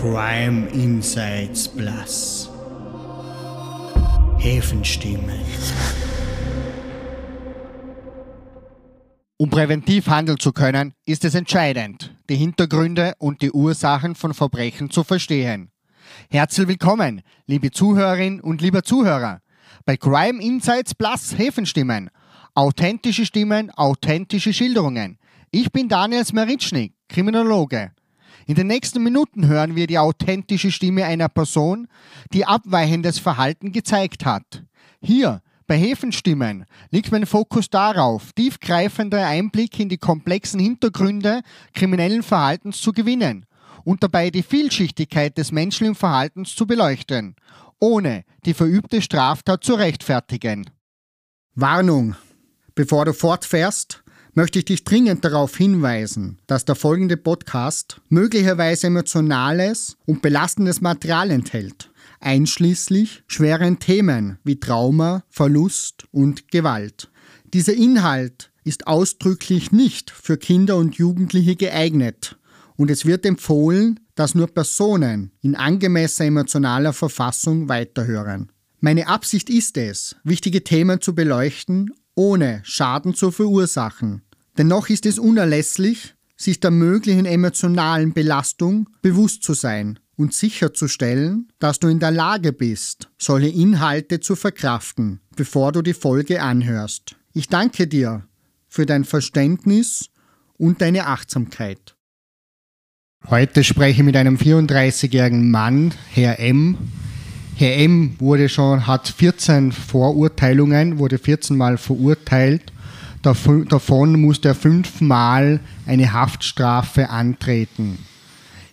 Crime Insights Plus. Häfenstimmen. Um präventiv handeln zu können, ist es entscheidend, die Hintergründe und die Ursachen von Verbrechen zu verstehen. Herzlich willkommen, liebe Zuhörerin und lieber Zuhörer, bei Crime Insights Plus Häfenstimmen. Authentische Stimmen, authentische Schilderungen. Ich bin Daniel Smeritschnik, Kriminologe. In den nächsten Minuten hören wir die authentische Stimme einer Person, die abweichendes Verhalten gezeigt hat. Hier bei Häfenstimmen liegt mein Fokus darauf, tiefgreifender Einblick in die komplexen Hintergründe kriminellen Verhaltens zu gewinnen und dabei die Vielschichtigkeit des menschlichen Verhaltens zu beleuchten, ohne die verübte Straftat zu rechtfertigen. Warnung! Bevor du fortfährst, möchte ich dich dringend darauf hinweisen, dass der folgende Podcast möglicherweise emotionales und belastendes Material enthält, einschließlich schweren Themen wie Trauma, Verlust und Gewalt. Dieser Inhalt ist ausdrücklich nicht für Kinder und Jugendliche geeignet und es wird empfohlen, dass nur Personen in angemessener emotionaler Verfassung weiterhören. Meine Absicht ist es, wichtige Themen zu beleuchten, ohne Schaden zu verursachen. Dennoch ist es unerlässlich, sich der möglichen emotionalen Belastung bewusst zu sein und sicherzustellen, dass du in der Lage bist, solche Inhalte zu verkraften, bevor du die Folge anhörst. Ich danke dir für dein Verständnis und deine Achtsamkeit. Heute spreche ich mit einem 34-jährigen Mann, Herr M. Herr M. wurde schon, hat 14 Vorurteilungen, wurde 14 Mal verurteilt Davon musste er fünfmal eine Haftstrafe antreten.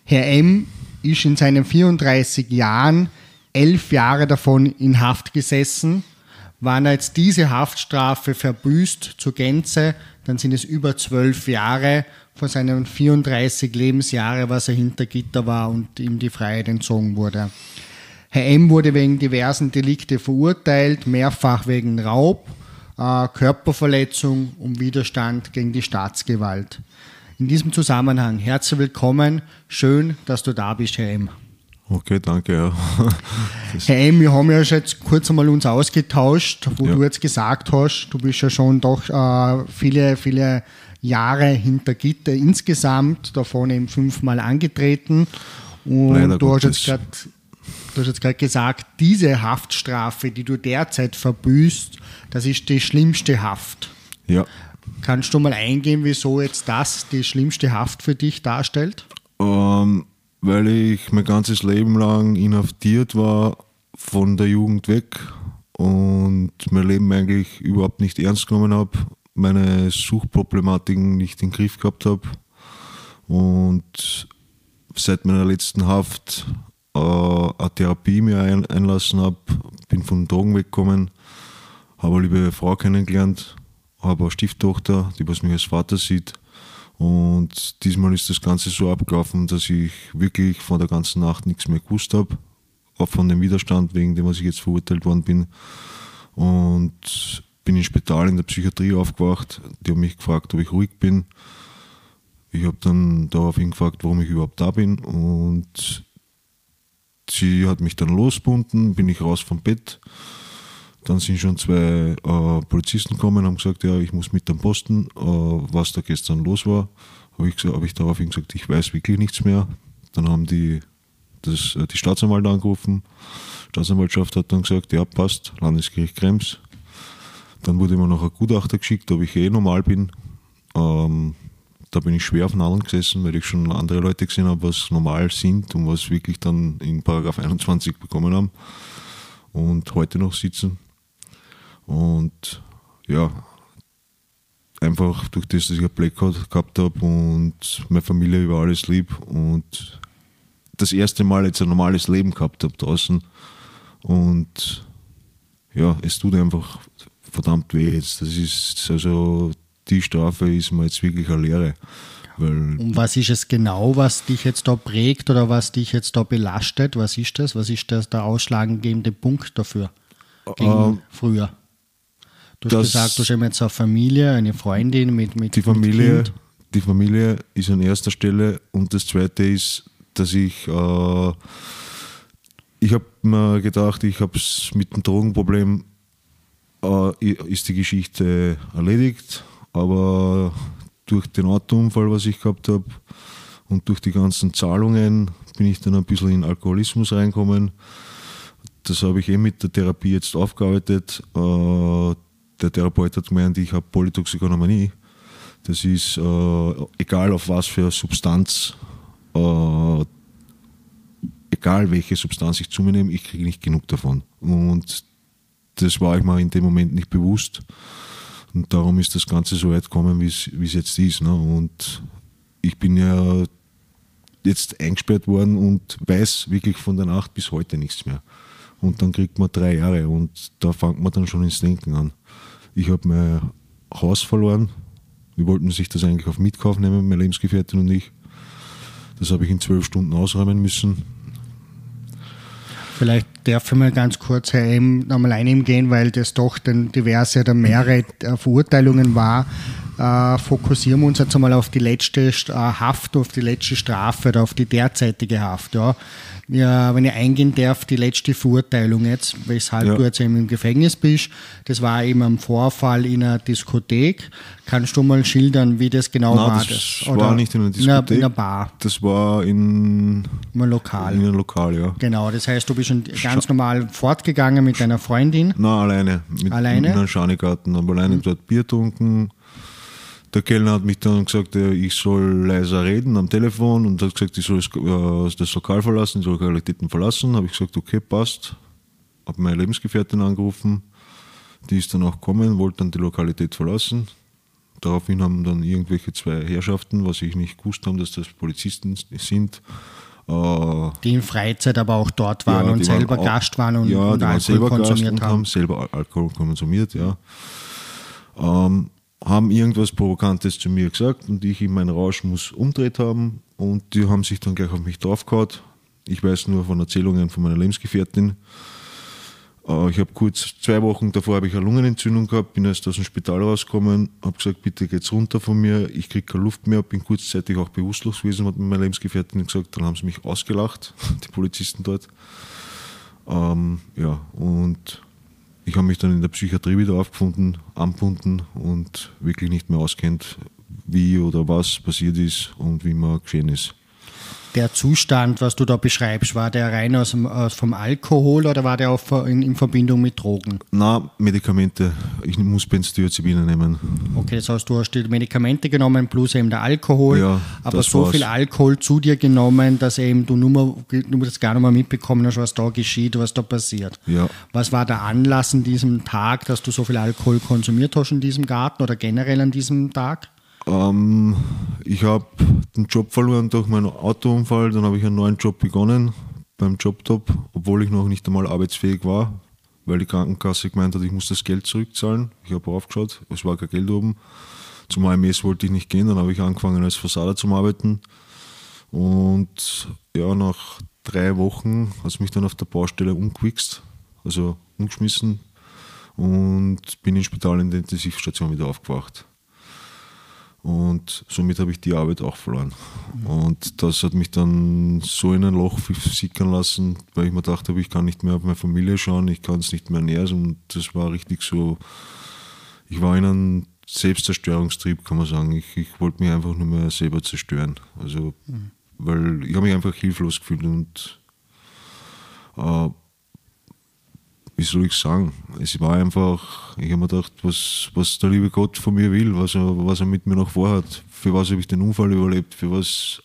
Herr M. ist in seinen 34 Jahren elf Jahre davon in Haft gesessen. Wann er jetzt diese Haftstrafe verbüßt zur Gänze, dann sind es über zwölf Jahre von seinen 34 Lebensjahre, was er hinter Gitter war und ihm die Freiheit entzogen wurde. Herr M. wurde wegen diversen Delikte verurteilt, mehrfach wegen Raub Körperverletzung und Widerstand gegen die Staatsgewalt. In diesem Zusammenhang herzlich willkommen. Schön, dass du da bist, Herr M. Okay, danke. Ja. Herr M, wir haben ja jetzt kurz einmal uns ausgetauscht, wo ja. du jetzt gesagt hast, du bist ja schon doch äh, viele, viele Jahre hinter Gitter insgesamt, davon eben fünfmal angetreten. Und Leider du hast jetzt gerade Du hast jetzt gerade gesagt, diese Haftstrafe, die du derzeit verbüßt, das ist die schlimmste Haft. Ja. Kannst du mal eingehen, wieso jetzt das die schlimmste Haft für dich darstellt? Ähm, weil ich mein ganzes Leben lang inhaftiert war, von der Jugend weg und mein Leben eigentlich überhaupt nicht ernst genommen habe, meine Suchtproblematiken nicht in den Griff gehabt habe und seit meiner letzten Haft äh, eine Therapie mir ein, einlassen habe, bin von Drogen weggekommen, habe eine liebe Frau kennengelernt, habe eine Stieftochter, die was mich als Vater sieht. Und diesmal ist das Ganze so abgelaufen, dass ich wirklich von der ganzen Nacht nichts mehr gewusst habe. Auch von dem Widerstand, wegen dem was ich jetzt verurteilt worden bin. Und bin im Spital in der Psychiatrie aufgewacht. Die haben mich gefragt, ob ich ruhig bin. Ich habe dann daraufhin gefragt, warum ich überhaupt da bin. Und sie hat mich dann losbunden, bin ich raus vom Bett. Dann sind schon zwei äh, Polizisten gekommen und haben gesagt, ja, ich muss mit am Posten, äh, was da gestern los war. Habe ich, hab ich daraufhin gesagt, ich weiß wirklich nichts mehr. Dann haben die das, äh, die Staatsanwalt angerufen. Staatsanwaltschaft hat dann gesagt, ja, passt, Landesgericht Krems. Dann wurde mir noch ein Gutachter geschickt, ob ich eh normal bin. Ähm, da bin ich schwer auf den anderen gesessen, weil ich schon andere Leute gesehen habe, was normal sind und was wirklich dann in Paragraph 21 bekommen haben und heute noch sitzen. Und ja, einfach durch das, dass ich ein Blackout gehabt habe und meine Familie über alles lieb und das erste Mal jetzt ein normales Leben gehabt habe draußen. Und ja, es tut einfach verdammt weh jetzt. Das ist also die Strafe ist mir jetzt wirklich eine Lehre. Und was ist es genau, was dich jetzt da prägt oder was dich jetzt da belastet? Was ist das? Was ist das der ausschlaggebende Punkt dafür gegen ähm, früher? Du hast gesagt, du hast jetzt eine Familie, eine Freundin mit, mit die Familie. Mit. Die Familie ist an erster Stelle und das zweite ist, dass ich, äh, ich habe mir gedacht, ich habe es mit dem Drogenproblem, äh, ist die Geschichte erledigt, aber durch den Autounfall, was ich gehabt habe und durch die ganzen Zahlungen bin ich dann ein bisschen in Alkoholismus reinkommen. Das habe ich eh mit der Therapie jetzt aufgearbeitet. Äh, der Therapeut hat gemeint, ich habe Polytoxikonomanie. Das ist äh, egal auf was für Substanz, äh, egal welche Substanz ich zu mir nehme, ich kriege nicht genug davon. Und das war ich mir in dem Moment nicht bewusst. Und darum ist das Ganze so weit gekommen, wie es jetzt ist. Ne? Und ich bin ja jetzt eingesperrt worden und weiß wirklich von der Nacht bis heute nichts mehr. Und dann kriegt man drei Jahre und da fängt man dann schon ins Denken an. Ich habe mein Haus verloren. Wir wollten sich das eigentlich auf Mitkauf nehmen, meine Lebensgefährtin und ich. Das habe ich in zwölf Stunden ausräumen müssen. Vielleicht darf ich mal ganz kurz Herr M. nochmal eingehen, weil das doch dann diverse oder mehrere äh, Verurteilungen war. Äh, fokussieren wir uns jetzt einmal auf die letzte äh, Haft, auf die letzte Strafe oder auf die derzeitige Haft. Ja. Ja, wenn ich eingehen darf, die letzte Verurteilung jetzt, weshalb ja. du jetzt eben im Gefängnis bist, das war eben ein Vorfall in einer Diskothek. Kannst du mal schildern, wie das genau Nein, war? Das, das war nicht in einer Diskothek. In einer, Bar. Das war in, in einem Lokal. In einem Lokal, ja. Genau, das heißt, du bist ganz normal fortgegangen mit deiner Freundin? Nein, alleine. Mit, alleine? In einem Schanigarten, aber alleine mhm. dort Bier trunken der Kellner hat mich dann gesagt, ich soll leiser reden am Telefon und hat gesagt, ich soll das Lokal verlassen, die Lokalitäten verlassen. Habe ich gesagt, okay, passt. Habe meine Lebensgefährtin angerufen, die ist dann auch gekommen, wollte dann die Lokalität verlassen. Daraufhin haben dann irgendwelche zwei Herrschaften, was ich nicht gewusst habe, dass das Polizisten sind, äh, die in Freizeit aber auch dort waren ja, und selber waren Gast waren und, ja, und Alkohol konsumiert haben. haben. selber Alkohol konsumiert, ja. Ähm, haben irgendwas Provokantes zu mir gesagt und ich in meinen Rausch muss umdreht haben und die haben sich dann gleich auf mich draufgehauen. Ich weiß nur von Erzählungen von meiner Lebensgefährtin. Äh, ich habe kurz, zwei Wochen davor habe ich eine Lungenentzündung gehabt, bin erst aus dem Spital rausgekommen, habe gesagt, bitte geht's runter von mir, ich kriege keine Luft mehr, bin kurzzeitig auch bewusstlos gewesen, hat meine Lebensgefährtin gesagt, dann haben sie mich ausgelacht, die Polizisten dort. Ähm, ja, und ich habe mich dann in der Psychiatrie wieder aufgefunden, angebunden und wirklich nicht mehr auskennt, wie oder was passiert ist und wie man geschehen ist der Zustand, was du da beschreibst, war der rein aus, aus vom Alkohol oder war der auch in, in, Verbindung mit Drogen? Na, Medikamente. Ich muss Benzodiazepine nehmen. Okay, das heißt, du hast die Medikamente genommen plus eben der Alkohol, ja, aber so war's. viel Alkohol zu dir genommen, dass eben du nur, mal, du das gar nicht mehr mitbekommen hast, was da geschieht, was da passiert. Ja. Was war der Anlass an diesem Tag, dass du so viel Alkohol konsumiert hast in diesem Garten oder generell an diesem Tag? Ähm, ich habe den Job verloren durch meinen Autounfall, dann habe ich einen neuen Job begonnen beim Jobtop, obwohl ich noch nicht einmal arbeitsfähig war, weil die Krankenkasse gemeint hat, ich muss das Geld zurückzahlen. Ich habe aufgeschaut, es war kein Geld oben. Zum AMS wollte ich nicht gehen, dann habe ich angefangen als Fassader zu arbeiten. Und ja, nach drei Wochen hat es mich dann auf der Baustelle umgewichst, also umgeschmissen und bin in Spital in der Intensivstation wieder aufgewacht. Und somit habe ich die Arbeit auch verloren. Und das hat mich dann so in ein Loch sickern lassen, weil ich mir gedacht habe, ich kann nicht mehr auf meine Familie schauen, ich kann es nicht mehr nähern. Und das war richtig so, ich war in einem Selbstzerstörungstrieb, kann man sagen. Ich, ich wollte mich einfach nur mehr selber zerstören. Also, mhm. weil ich habe mich einfach hilflos gefühlt und äh, wie soll ich sagen, es war einfach, ich habe mir gedacht, was, was der liebe Gott von mir will, was er, was er mit mir noch vorhat, für was habe ich den Unfall überlebt, für was,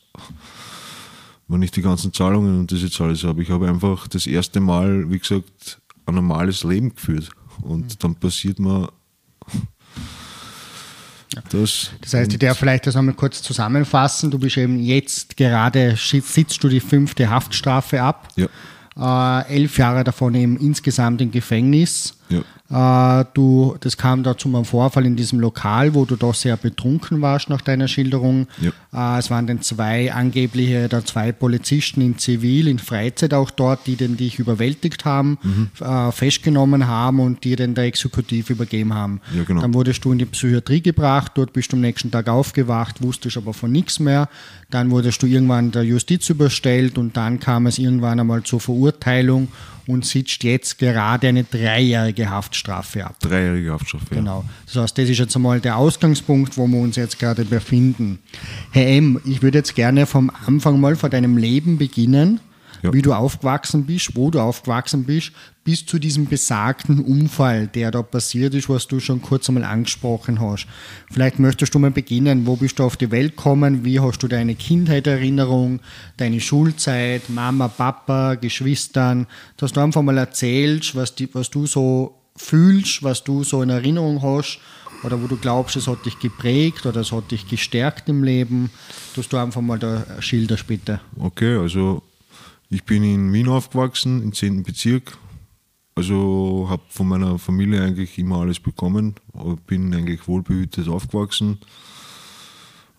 wenn ich die ganzen Zahlungen und das jetzt alles habe. Ich habe einfach das erste Mal, wie gesagt, ein normales Leben geführt und mhm. dann passiert mir das, das heißt, ich darf vielleicht das nochmal kurz zusammenfassen. Du bist eben jetzt gerade, sitzt du die fünfte Haftstrafe ab. Ja äh, elf Jahre davon eben insgesamt im Gefängnis. Ja. Äh, du, das kam da zu einem Vorfall in diesem Lokal, wo du doch sehr betrunken warst nach deiner Schilderung. Ja. Äh, es waren dann zwei angebliche, da zwei Polizisten in Zivil, in Freizeit auch dort, die den dich überwältigt haben, äh, festgenommen haben und dir dann der Exekutiv übergeben haben. Ja, genau. Dann wurdest du in die Psychiatrie gebracht, dort bist du am nächsten Tag aufgewacht, wusstest aber von nichts mehr. Dann wurdest du irgendwann der Justiz überstellt und dann kam es irgendwann einmal zur Verurteilung und sitzt jetzt gerade eine dreijährige Haftstrafe ab. Dreijährige Haftstrafe. Genau. Das heißt, das ist jetzt einmal der Ausgangspunkt, wo wir uns jetzt gerade befinden. Herr M., ich würde jetzt gerne vom Anfang mal von deinem Leben beginnen, Ja. wie du aufgewachsen bist, wo du aufgewachsen bist, bis zu diesem besagten Unfall, der da passiert ist, was du schon kurz einmal angesprochen hast. Vielleicht möchtest du mal beginnen, wo bist du auf die Welt gekommen, wie hast du deine Kindheitserinnerung, deine Schulzeit, Mama, Papa, Geschwistern, dass du einfach mal erzählst, was, die, was du so fühlst, was du so in Erinnerung hast oder wo du glaubst, es hat dich geprägt oder es hat dich gestärkt im Leben, dass du einfach mal da schilderst, bitte. Okay, also ich bin in Wien aufgewachsen, im 10. Bezirk. Also habe von meiner Familie eigentlich immer alles bekommen, bin eigentlich wohlbehütet aufgewachsen.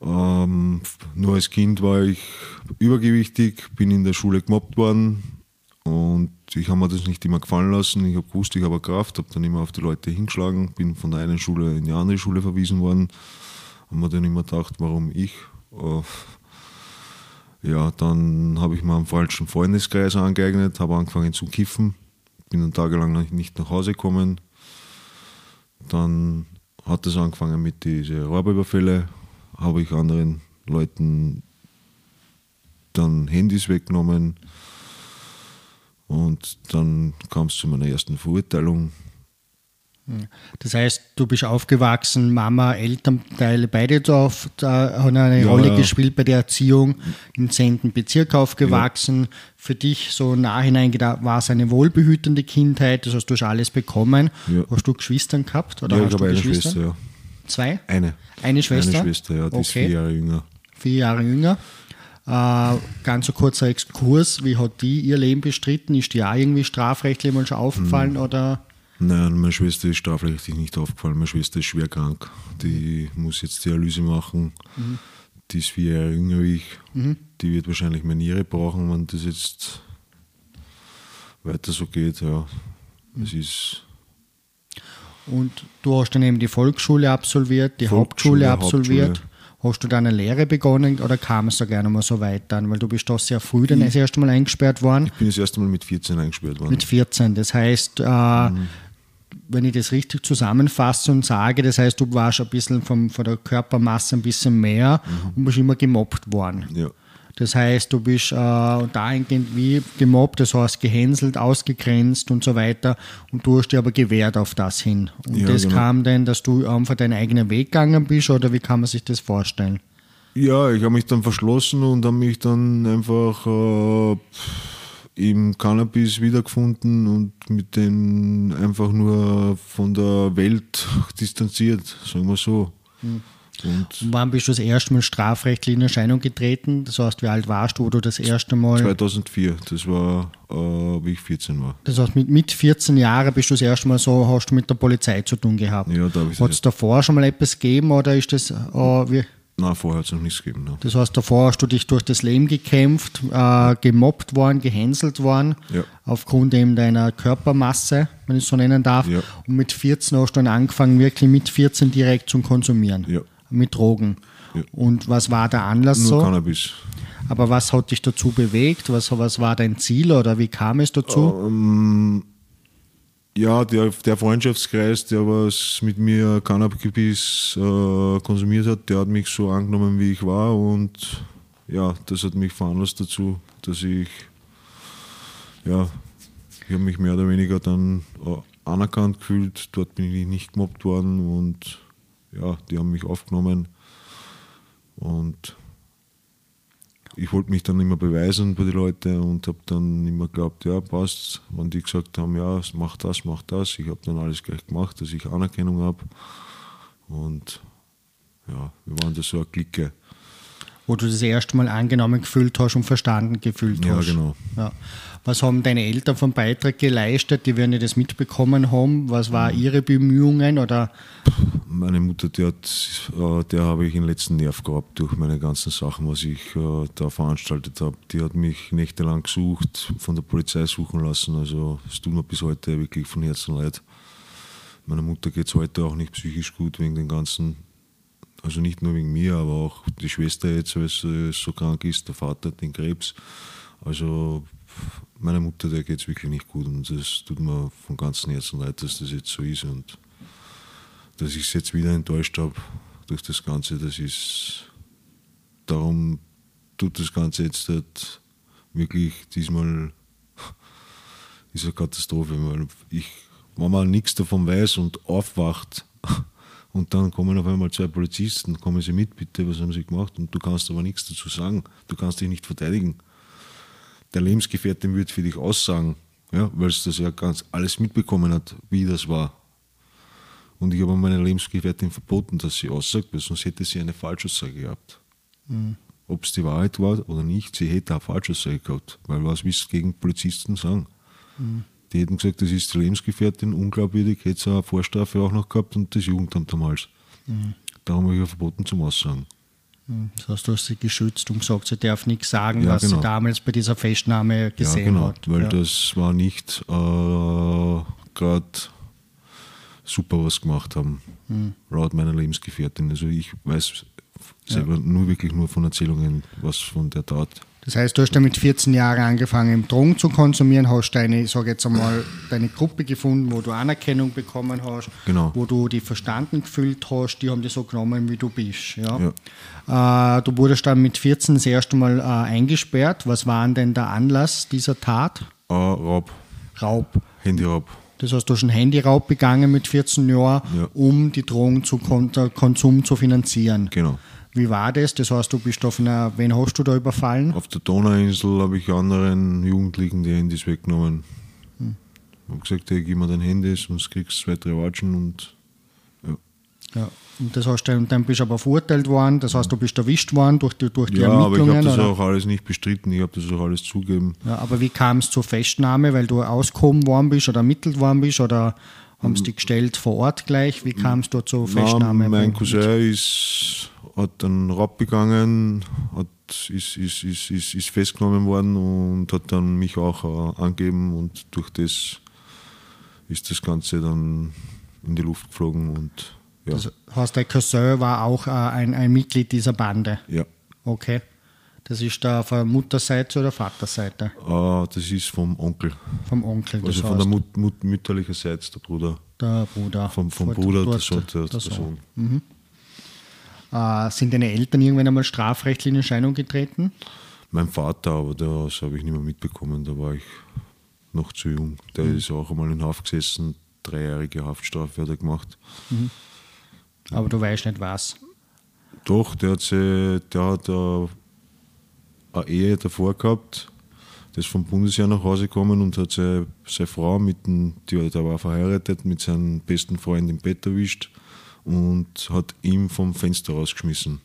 Ähm, nur als Kind war ich übergewichtig, bin in der Schule gemobbt worden und ich habe mir das nicht immer gefallen lassen. Ich habe gewusst, ich habe Kraft, habe dann immer auf die Leute hingeschlagen, bin von der einen Schule in die andere Schule verwiesen worden. Haben mir dann immer gedacht, warum ich? Äh, ja, dann habe ich mir einen falschen Freundeskreis angeeignet, habe angefangen zu kiffen, bin dann tagelang nicht nach Hause gekommen. Dann hat es angefangen mit diesen Räuberüberfälle, habe ich anderen Leuten dann Handys weggenommen und dann kam es zu meiner ersten Verurteilung. Das heißt, du bist aufgewachsen, Mama, Elternteile, beide da, auf, da haben eine Ja, Rolle ja. gespielt bei der Erziehung, im 10. Bezirk aufgewachsen. Für dich so im Nachhinein war es eine wohlbehütende Kindheit, das heißt, du hast alles bekommen. Ja. Hast du Geschwistern gehabt? Oder ja, hast ich habe eine Geschwister? Schwester, ja. Zwei? Eine. Eine Schwester? Eine Schwester, ja, die ist Okay. vier Jahre jünger. Vier Jahre jünger. Äh, ganz so kurzer Exkurs, wie hat die ihr Leben bestritten? Ist die auch irgendwie strafrechtlich mal schon aufgefallen Hm. oder? Nein, meine Schwester ist strafrechtlich nicht aufgefallen. Meine Schwester ist schwer krank. Die muss jetzt Dialyse machen. Die ist vier Jahre jünger wie ich. Die wird wahrscheinlich meine Niere brauchen, wenn das jetzt weiter so geht. Ja. Es ist Und du hast dann eben die Volksschule absolviert, die Volksschule, Hauptschule absolviert. Hauptschule. Hast du dann eine Lehre begonnen oder kam es da gerne mal so weit dann? Weil du bist doch sehr früh dann das erste Mal eingesperrt worden, ich bin das erste Mal mit 14 eingesperrt worden. mit 14. Das heißt, äh, wenn ich das richtig zusammenfasse und sage, das heißt, du warst ein bisschen vom, von der Körpermasse ein bisschen mehr und bist immer gemobbt worden. ja. Das heißt, du bist äh, dahingehend wie gemobbt, das heißt gehänselt, ausgegrenzt und so weiter. Und du hast dich aber gewehrt auf das hin. Und Ja, das genau. kam dann, dass du einfach deinen eigenen Weg gegangen bist oder wie kann man sich das vorstellen? Ja, ich habe mich dann verschlossen und habe mich dann einfach äh, im Cannabis wiedergefunden und mit dem einfach nur von der Welt distanziert, sagen wir so. Und Wann bist du das erste Mal strafrechtlich in Erscheinung getreten? Das heißt, wie alt warst du, wo du das erste Mal. 2004, das war, äh, wie ich 14 war. Das heißt, mit, mit 14 Jahren bist du das erste Mal so, hast du mit der Polizei zu tun gehabt. Ja, da habe ich Hat es davor schon mal etwas gegeben oder ist das, äh, wie, Nein, vorher hat es noch nichts gegeben. Ne? Das heißt, davor hast du dich durch das Leben gekämpft, äh, gemobbt worden, gehänselt worden, Ja. aufgrund eben deiner Körpermasse, wenn ich es so nennen darf. Ja. Und mit 14 hast du dann angefangen, wirklich mit 14 direkt zum Konsumieren. Ja. Mit Drogen. Und was war der Anlass Nur so? Cannabis. Aber was hat dich dazu bewegt? Was, was war dein Ziel oder wie kam es dazu? Ähm, ja, der, der Freundschaftskreis, der was mit mir Cannabis äh, konsumiert hat, der hat mich so angenommen, wie ich war und ja, das hat mich veranlasst dazu, dass ich, ja, ich habe mich mehr oder weniger dann äh, anerkannt gefühlt, dort bin ich nicht gemobbt worden und ja, die haben mich aufgenommen und ich wollte mich dann immer beweisen bei den Leuten und habe dann immer geglaubt, ja, passt. Wenn die gesagt haben, ja, mach das, mach das, ich habe dann alles gleich gemacht, dass ich Anerkennung habe. Und ja, wir waren da so eine Clique. wo du das erste Mal angenommen gefühlt hast und verstanden gefühlt Ja, hast. genau. Ja. Was haben deine Eltern vom Beitrag geleistet? Die werden ja das mitbekommen haben. Was waren Mhm. ihre Bemühungen? Oder Meine Mutter, die hat, äh, der habe ich den letzten Nerv gehabt durch meine ganzen Sachen, was ich äh, da veranstaltet habe. Die hat mich nächtelang gesucht, von der Polizei suchen lassen. Also es tut mir bis heute wirklich von Herzen leid. Meiner Mutter geht es heute auch nicht psychisch gut wegen den ganzen, also nicht nur wegen mir, aber auch die Schwester jetzt, weil sie so krank ist, der Vater hat den Krebs. Also meiner Mutter, der geht es wirklich nicht gut und es tut mir von ganzem Herzen leid, dass das jetzt so ist und dass ich es jetzt wieder enttäuscht habe durch das Ganze, das ist, darum tut das Ganze jetzt halt wirklich diesmal, ist eine Katastrophe, weil ich, wenn man nichts davon weiß und aufwacht und dann kommen auf einmal zwei Polizisten, kommen sie mit, bitte, was haben sie gemacht und du kannst aber nichts dazu sagen, du kannst dich nicht verteidigen. Der Lebensgefährtin wird für dich aussagen, ja, weil es das ja ganz alles mitbekommen hat, wie das war. Und ich habe meiner Lebensgefährtin verboten, dass sie aussagt, weil sonst hätte sie eine Falschaussage gehabt. Ob es die Wahrheit war oder nicht, sie hätte eine Falschaussage gehabt. Weil was willst du gegen Polizisten sagen? Die hätten gesagt, das ist die Lebensgefährtin, unglaubwürdig, hätte sie eine Vorstrafe auch noch gehabt und das Jugendamt am Hals. Darum habe ich ja verboten zum Aussagen. Das heißt, du hast sie geschützt und gesagt, sie darf nichts sagen, Ja, was sie genau. damals bei dieser Festnahme gesehen ja, genau, hat. weil ja. das war nicht äh, gerade super, was gemacht haben, Hm. laut meiner Lebensgefährtin. Also ich weiß selber nur wirklich nur von Erzählungen, was von der Tat. Das heißt, du hast dann mit 14 Jahren angefangen, Drogen zu konsumieren, hast deine, ich sage jetzt einmal, deine Gruppe gefunden, wo du Anerkennung bekommen hast, Genau. wo du die verstanden gefühlt hast, die haben dich so genommen, wie du bist. Ja? Äh, du wurdest dann mit 14 das erste Mal äh, eingesperrt. Was war denn der Anlass dieser Tat? Äh, Raub, Raub. Handyraub. Das heißt, du hast einen Handyraub begangen mit 14 Jahren, Ja. um die Drogenkonsum zu finanzieren. Genau. Wie war das? Das heißt, du bist auf einer, wen hast du da überfallen? Auf der Donauinsel habe ich anderen Jugendlichen die Handys weggenommen. Hm. Ich habe gesagt, hey, gib mir dein Handy, sonst kriegst du zwei, drei Watschen und ja. Ja. Und das hast du, und dann bist du aber verurteilt worden, das heißt, du bist erwischt worden durch die, durch die Ja, aber ich Ermittlungen. habe das oder? auch alles nicht bestritten, ich habe das auch alles zugeben. ja, aber wie kam es zur Festnahme? Weil du ausgehoben worden bist oder ermittelt worden bist oder haben sie dich gestellt vor Ort gleich? Wie kam es dort zur Festnahme? Na, mein Cousin ist, hat einen Raub begangen, hat, ist, ist, ist, ist, ist festgenommen worden und hat dann mich auch äh, angegeben und durch das ist das Ganze dann in die Luft geflogen und ja. Das heißt, dein Cousin war auch äh, ein, ein Mitglied dieser Bande. ja. Okay. Das ist da von Mutterseite oder Vaterseite? Äh, das ist vom Onkel, Vom Onkel. Das also von der Mut, Mut, mütterlicherseits der Bruder. der Bruder. Vom, vom Bruder, der dort Sohn, der, der Sohn. Sohn. Äh, sind deine Eltern irgendwann einmal strafrechtlich in Erscheinung getreten? Mein Vater, aber das habe ich nicht mehr mitbekommen, da war ich noch zu jung. Der Mhm. ist auch einmal in Haft gesessen, dreijährige Haftstrafe hat er gemacht. Aber du weißt nicht was. Doch, der hat, der hat äh, eine Ehe davor gehabt, der ist vom Bundesjahr nach Hause gekommen und hat seine, seine Frau, mit dem, die, der war verheiratet, mit seinem besten Freund im Bett erwischt und hat ihn vom Fenster rausgeschmissen.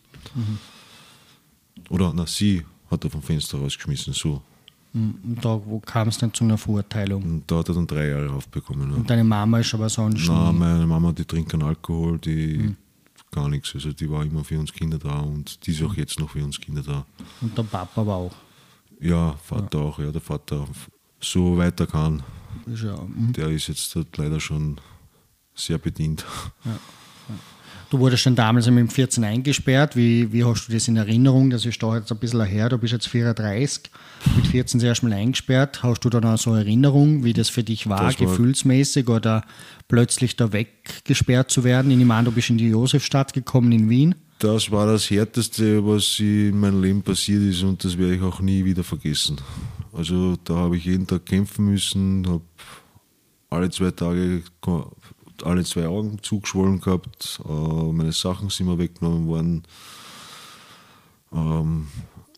Oder, na, sie hat er vom Fenster rausgeschmissen, so. Und da wo kam es dann zu einer Verurteilung. Und da hat er dann drei Jahre aufbekommen. Ja. Und deine Mama ist aber sonst nie- meine Mama, die trinkt keinen Alkohol, die Mhm. gar nichts. Also die war immer für uns Kinder da und die ist auch jetzt noch für uns Kinder da. und der Papa war auch. Ja, Vater auch, ja, der Vater so weiter kann. Ja, mhm. Der ist jetzt halt leider schon sehr bedient. Du wurdest dann damals mit 14 eingesperrt. Wie, wie hast du das in Erinnerung? Das ist da jetzt ein bisschen her. Du bist jetzt 34, mit 14 zuerst mal eingesperrt. Hast du da noch so Erinnerung, wie das für dich war, war- gefühlsmäßig oder plötzlich da weggesperrt zu werden? Ich nehme an, du bist in die Josefstadt gekommen in Wien. Das war das Härteste, was in meinem Leben passiert ist und das werde ich auch nie wieder vergessen. Also da habe ich jeden Tag kämpfen müssen, habe alle zwei Tage, alle zwei Augen zugeschwollen gehabt, äh, meine Sachen sind mir weggenommen worden. Ähm,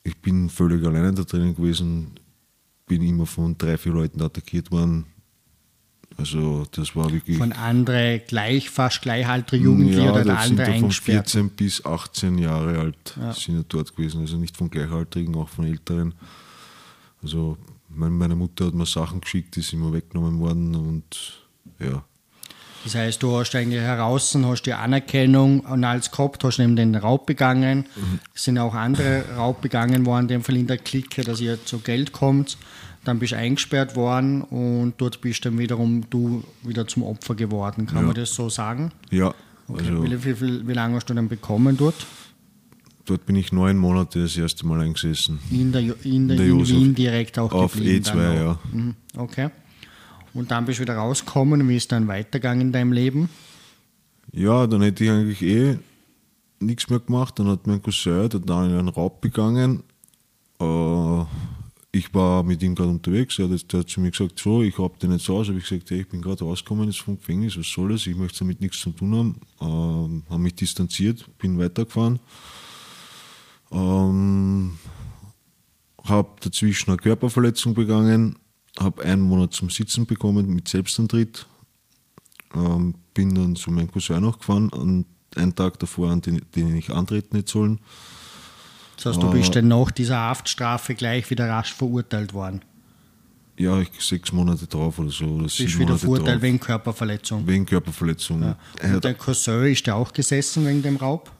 ich bin völlig alleine da drinnen gewesen, bin immer von drei, vier Leuten attackiert worden. Also das war wirklich. Von andere gleich, fast gleichaltrige Jugendliche ja, oder da sind andere ja von eingesperrt? 14 bis 18 Jahre alt Ja. sind ja dort gewesen. Also nicht von Gleichaltrigen, auch von Älteren. Also mein- meine Mutter hat mir Sachen geschickt, die sind mir weggenommen worden und ja. Das heißt, du hast eigentlich heraus, hast die Anerkennung und alles gehabt, hast eben den Raub begangen. Mhm. Es sind auch andere Raub begangen worden, in dem Fall in der Clique, dass ihr zu Geld kommt. Dann bist du eingesperrt worden und dort bist dann wiederum du wieder zum Opfer geworden. Kann Ja. man das so sagen? Ja, Okay. also wie, wie, wie, wie lange hast du dann bekommen dort? dort bin ich neun Monate das erste Mal eingesessen. In, der, in, der, Der in. Wien direkt auch Auf geblieben E2, dann ja. Mhm, Okay. Und dann bist du wieder rausgekommen. Wie ist dann weitergegangen in deinem Leben? Ja, dann hätte ich eigentlich eh nichts mehr gemacht. Dann hat mein Cousin, der Daniel, einen Raub begangen. Äh, ich war mit ihm gerade unterwegs. Er hat zu mir gesagt: So, ich hab den jetzt aus. Habe ich gesagt: hey, Ich bin gerade rausgekommen jetzt vom Gefängnis. Was soll das? Ich möchte damit nichts zu tun haben. Ähm, habe mich distanziert, bin weitergefahren. Ähm, habe dazwischen eine Körperverletzung begangen. Habe einen Monat zum Sitzen bekommen mit Selbstantritt. Ähm, bin dann zu meinem Cousin noch gefahren, an einen Tag davor, an den, den ich antreten hätte sollen. Das heißt, du Ah. bist dann nach dieser Haftstrafe gleich wieder rasch verurteilt worden. Ja, ich, sechs Monate drauf oder so. Oder bist sieben wieder Monate verurteilt drauf. wegen Körperverletzung. wegen Körperverletzung. Er Und der Cousin ist der auch gesessen wegen dem Raub?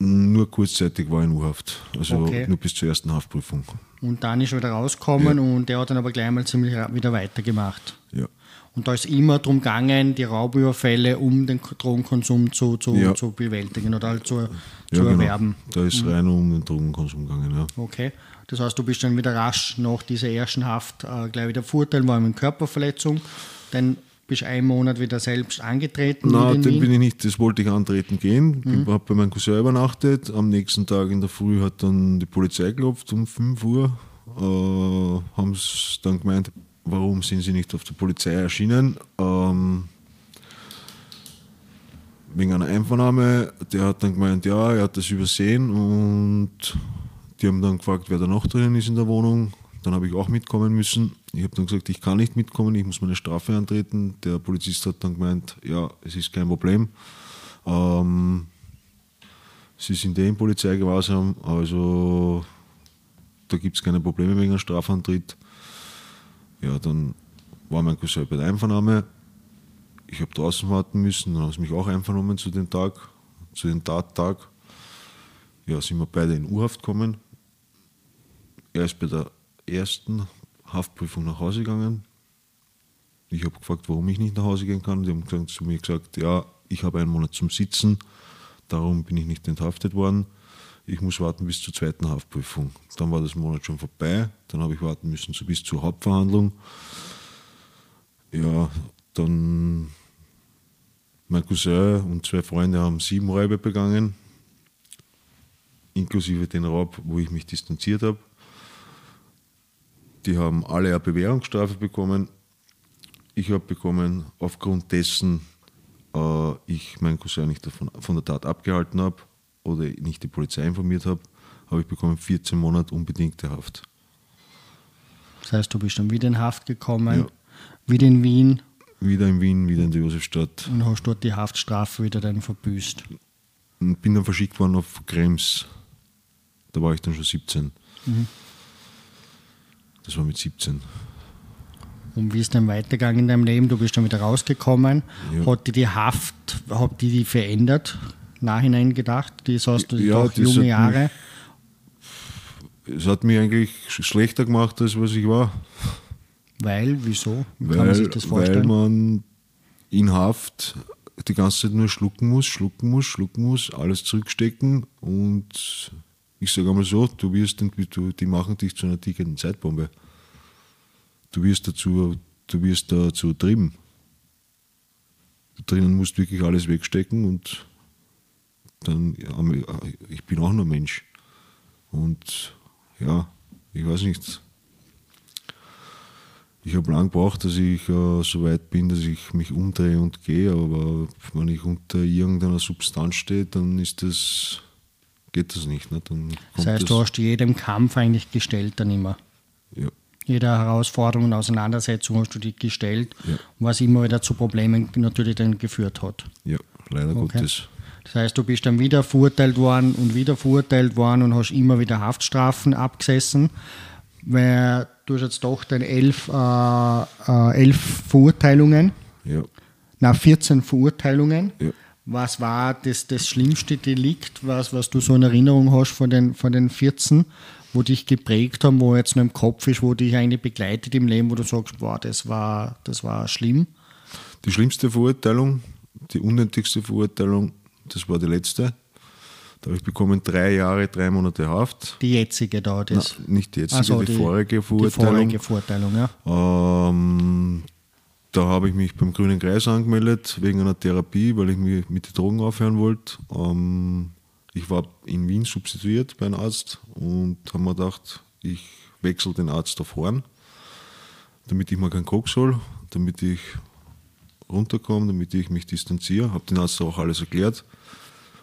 nur kurzzeitig war er in U-Haft. Also Okay. nur bis zur ersten Haftprüfung. Und dann ist er wieder rausgekommen und der hat dann aber gleich mal ziemlich wieder weitergemacht. Ja. Und da ist immer darum gegangen, die Raubüberfälle um den Drogenkonsum zu, zu, Ja. zu bewältigen oder halt zu, Ja, zu genau. erwerben. Da ist rein um den Drogenkonsum gegangen. Ja. Okay. Das heißt, du bist dann wieder rasch nach dieser ersten Haft äh, gleich wieder verurteilt worden mit Körperverletzung. Dann bist du einen Monat wieder selbst angetreten. Na, wieder in den Wien. bin ich nicht, das wollte ich antreten gehen. Mhm. Ich habe bei meinem Cousin übernachtet. Am nächsten Tag in der Früh hat dann die Polizei geklopft um 5 Uhr. Äh, haben es dann gemeint, warum sind sie nicht auf der Polizei erschienen? Ähm, wegen einer Einvernahme. Der hat dann gemeint, ja, er hat das übersehen und die haben dann gefragt, wer da noch drinnen ist in der Wohnung. Dann habe ich auch mitkommen müssen. Ich habe dann gesagt, ich kann nicht mitkommen, ich muss meine Strafe antreten. Der Polizist hat dann gemeint, ja, es ist kein Problem. Ähm, Sie sind eh im Polizeigewahrsam, also da gibt es keine Probleme wegen einem Strafantritt. Ja, dann war mein Cousin bei der Einvernahme. Ich habe draußen warten müssen, dann haben sie mich auch einvernommen zu dem Tag, zu dem Tattag. Ja, sind wir beide in U-Haft gekommen. Er ist bei der ersten Haftprüfung nach Hause gegangen. Ich habe gefragt, warum ich nicht nach Hause gehen kann. Die haben gesagt, zu mir gesagt, ja, ich habe einen Monat zum Sitzen, darum bin ich nicht enthaftet worden. Ich muss warten bis zur zweiten Haftprüfung. Dann war das Monat schon vorbei. Dann habe ich warten müssen so bis zur Hauptverhandlung. Ja, dann mein Cousin und zwei Freunde haben sieben Räuber begangen, inklusive den Raub, wo ich mich distanziert habe. Die haben alle eine Bewährungsstrafe bekommen. Ich habe bekommen, aufgrund dessen äh, ich meinen Cousin nicht davon, von der Tat abgehalten habe oder nicht die Polizei informiert habe, habe ich bekommen 14 Monate unbedingte Haft. Das heißt, du bist dann wieder in Haft gekommen, Ja. wieder in Wien Wieder in Wien, wieder in der Josefstadt. und hast dort die Haftstrafe wieder dann verbüßt. Und bin dann verschickt worden auf Krems. Da war ich dann schon 17. Das war mit 17. Und wie ist dann weitergegangen in deinem Leben? Du bist dann wieder rausgekommen. Ja. Hat die die Haft, hat die die verändert? Nachhinein gedacht? Das hast du Ja, doch junge Jahre. Es hat mich eigentlich schlechter gemacht, als was ich war. Weil, wieso? Wie kann man Weil, sich das weil vorstellen? man in Haft die ganze Zeit nur schlucken muss, schlucken muss, schlucken muss, alles zurückstecken und ich sage einmal so, du wirst, du, die machen dich zu einer tickenden Zeitbombe. Du wirst dazu, du wirst dazu trieben. Da drinnen musst du wirklich alles wegstecken und dann, ich bin auch nur Mensch. Und ja, ich weiß nicht. Ich habe lang gebraucht, dass ich äh, so weit bin, dass ich mich umdrehe und gehe, aber wenn ich unter irgendeiner Substanz stehe, dann ist das, geht das nicht. Ne? Dann Das heißt, du hast jedem Kampf eigentlich gestellt dann immer. ja. jeder Herausforderung und Auseinandersetzung hast du dich gestellt, Ja. was immer wieder zu Problemen natürlich dann geführt hat. Ja, leider Okay. Gottes. Das heißt, du bist dann wieder verurteilt worden und wieder verurteilt worden und hast immer wieder Haftstrafen abgesessen. Weil du hast jetzt doch dann elf, äh, äh, elf Verurteilungen, Ja. na 14 Verurteilungen. Ja. Was war das, das schlimmste Delikt, was, was du so in Erinnerung hast von den, von den 14, wo dich geprägt haben, wo jetzt noch im Kopf ist, wo dich eigentlich begleitet im Leben, wo du sagst, boah, das war, das war schlimm? Die schlimmste Verurteilung, die unnötigste Verurteilung, das war die letzte. Da habe ich bekommen drei Jahre, drei Monate Haft. Die jetzige da, das. Na, nicht die jetzige, so, die, vorherige Die Verurteilung. vorherige Verurteilung, ja. Ähm, da habe ich mich beim Grünen Kreis angemeldet wegen einer Therapie, weil ich mich mit den Drogen aufhören wollte. Ähm, ich war in Wien substituiert bei einem Arzt und habe mir gedacht, ich wechsle den Arzt auf Horn, damit ich mal keinen Koks hole, damit ich runterkomme, damit ich mich distanziere. Habe den Arzt auch alles erklärt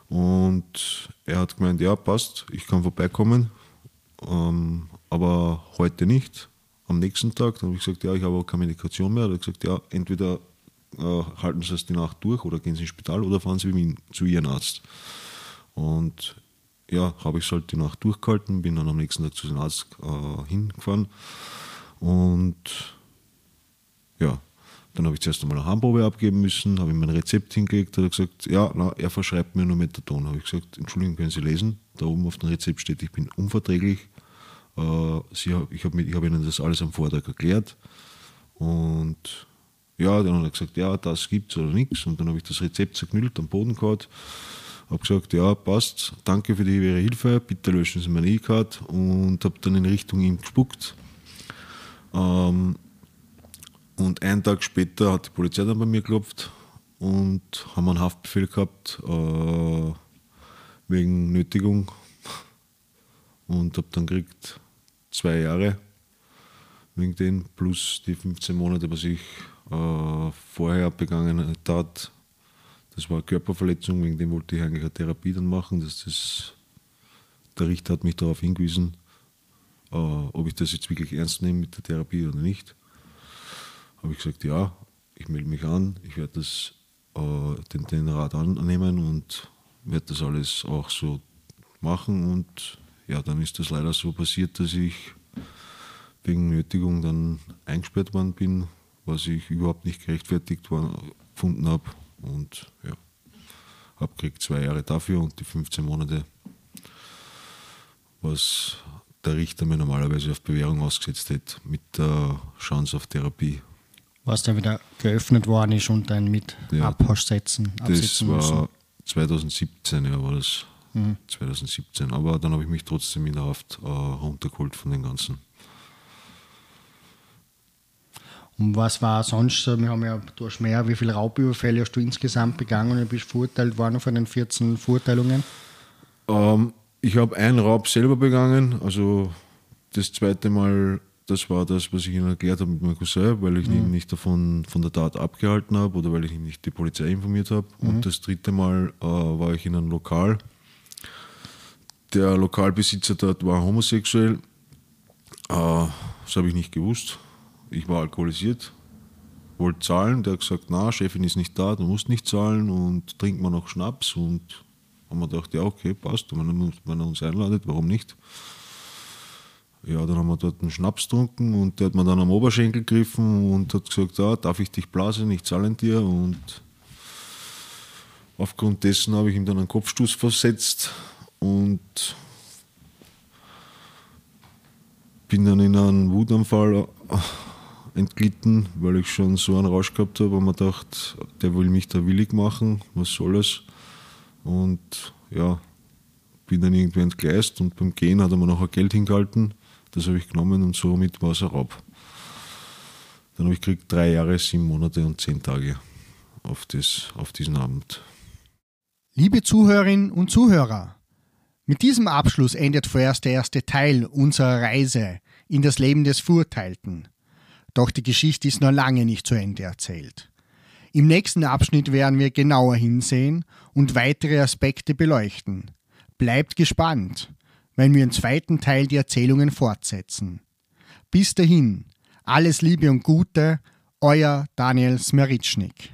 und er hat gemeint, ja passt, ich kann vorbeikommen, ähm, aber heute nicht. Am nächsten Tag, dann habe ich gesagt, ja, ich habe auch keine Medikation mehr. Er hat gesagt, ja, entweder äh, halten Sie es die Nacht durch oder gehen Sie ins Spital oder fahren Sie mit ihm zu Ihrem Arzt. Und ja, habe ich es halt die Nacht durchgehalten, bin dann am nächsten Tag zu dem Arzt äh, hingefahren und ja, dann habe ich zuerst einmal eine Harnprobe abgeben müssen, habe ihm mein Rezept hingelegt, hat er gesagt, ja, na, er verschreibt mir nur Methadon. Habe ich gesagt, Entschuldigung, können Sie lesen? Da oben auf dem Rezept steht, ich bin unverträglich. Äh, Sie, ich habe hab Ihnen das alles am Vortag erklärt. Und ja, dann hat er gesagt, ja, das gibt's oder nichts. Und dann habe ich das Rezept zerknüllt, am Boden gehabt. Habe gesagt, ja, passt, danke für die Ihre Hilfe, bitte löschen Sie meine E-Card. Und habe dann in Richtung ihm gespuckt. Ähm, und einen Tag später hat die Polizei dann bei mir geklopft und haben einen Haftbefehl gehabt äh, wegen Nötigung. Und habe dann gekriegt zwei Jahre wegen den plus die 15 Monate, was ich äh, vorher begangen tat. Das war eine Körperverletzung, wegen dem wollte ich eigentlich eine Therapie dann machen. Das, das, der Richter hat mich darauf hingewiesen, äh, ob ich das jetzt wirklich ernst nehme mit der Therapie oder nicht habe ich gesagt, ja, ich melde mich an, ich werde das, äh, den, den Rat annehmen und werde das alles auch so machen. Und ja, dann ist das leider so passiert, dass ich wegen Nötigung dann eingesperrt worden bin, was ich überhaupt nicht gerechtfertigt war, gefunden habe. Und ja, habe gekriegt zwei Jahre dafür und die 15 Monate, was der Richter mir normalerweise auf Bewährung ausgesetzt hätte, mit der Chance auf Therapie. Was dann wieder geöffnet worden ist und dann mit Ja. Absetzen, Das war müssen. 2017, ja, war das. 2017. Aber dann habe ich mich trotzdem in der Haft äh, runtergeholt von den ganzen. Und was war sonst so? Wir haben ja, du hast mehr, wie viele Raubüberfälle hast du insgesamt begangen und bist verurteilt worden von den 14 Verurteilungen? Ähm, ich habe einen Raub selber begangen. Also das zweite Mal, das war das, was ich Ihnen erklärt habe mit meinem Cousin, weil ich ihn nicht davon von der Tat abgehalten habe oder weil ich ihn nicht die Polizei informiert habe. Und das dritte Mal äh, war ich in einem Lokal. Der Lokalbesitzer dort war homosexuell. Äh, das habe ich nicht gewusst. Ich war alkoholisiert, wollte zahlen. Der hat gesagt, na, Chefin ist nicht da, du musst nicht zahlen und trinkt man noch Schnaps. Und haben wir gedacht, ja, okay, passt. Und wenn er, uns einladet, warum nicht? Ja, dann haben wir dort einen Schnaps getrunken und der hat mir dann am Oberschenkel gegriffen und hat gesagt, ja, darf ich dich blasen, ich zahle dir. Und aufgrund dessen habe ich ihm dann einen Kopfstoß versetzt und bin dann in einen Wutanfall äh, entglitten, weil ich schon so einen Rausch gehabt habe und mir gedacht, der will mich da willig machen, was soll es? Und ja, bin dann irgendwie entgleist und beim Gehen hat er mir noch ein Geld hingehalten. Das habe ich genommen und somit war es ein Raub. Dann habe ich gekriegt drei Jahre, sieben Monate und zehn Tage auf, das, auf diesen Abend. Liebe Zuhörerinnen und Zuhörer, mit diesem Abschluss endet vorerst der erste Teil unserer Reise in das Leben des Verurteilten. Doch die Geschichte ist noch lange nicht zu Ende erzählt. Im nächsten Abschnitt werden wir genauer hinsehen und weitere Aspekte beleuchten. Bleibt gespannt, wenn wir im zweiten Teil die Erzählungen fortsetzen. Bis dahin, alles Liebe und Gute, euer Daniel Smeritschnik.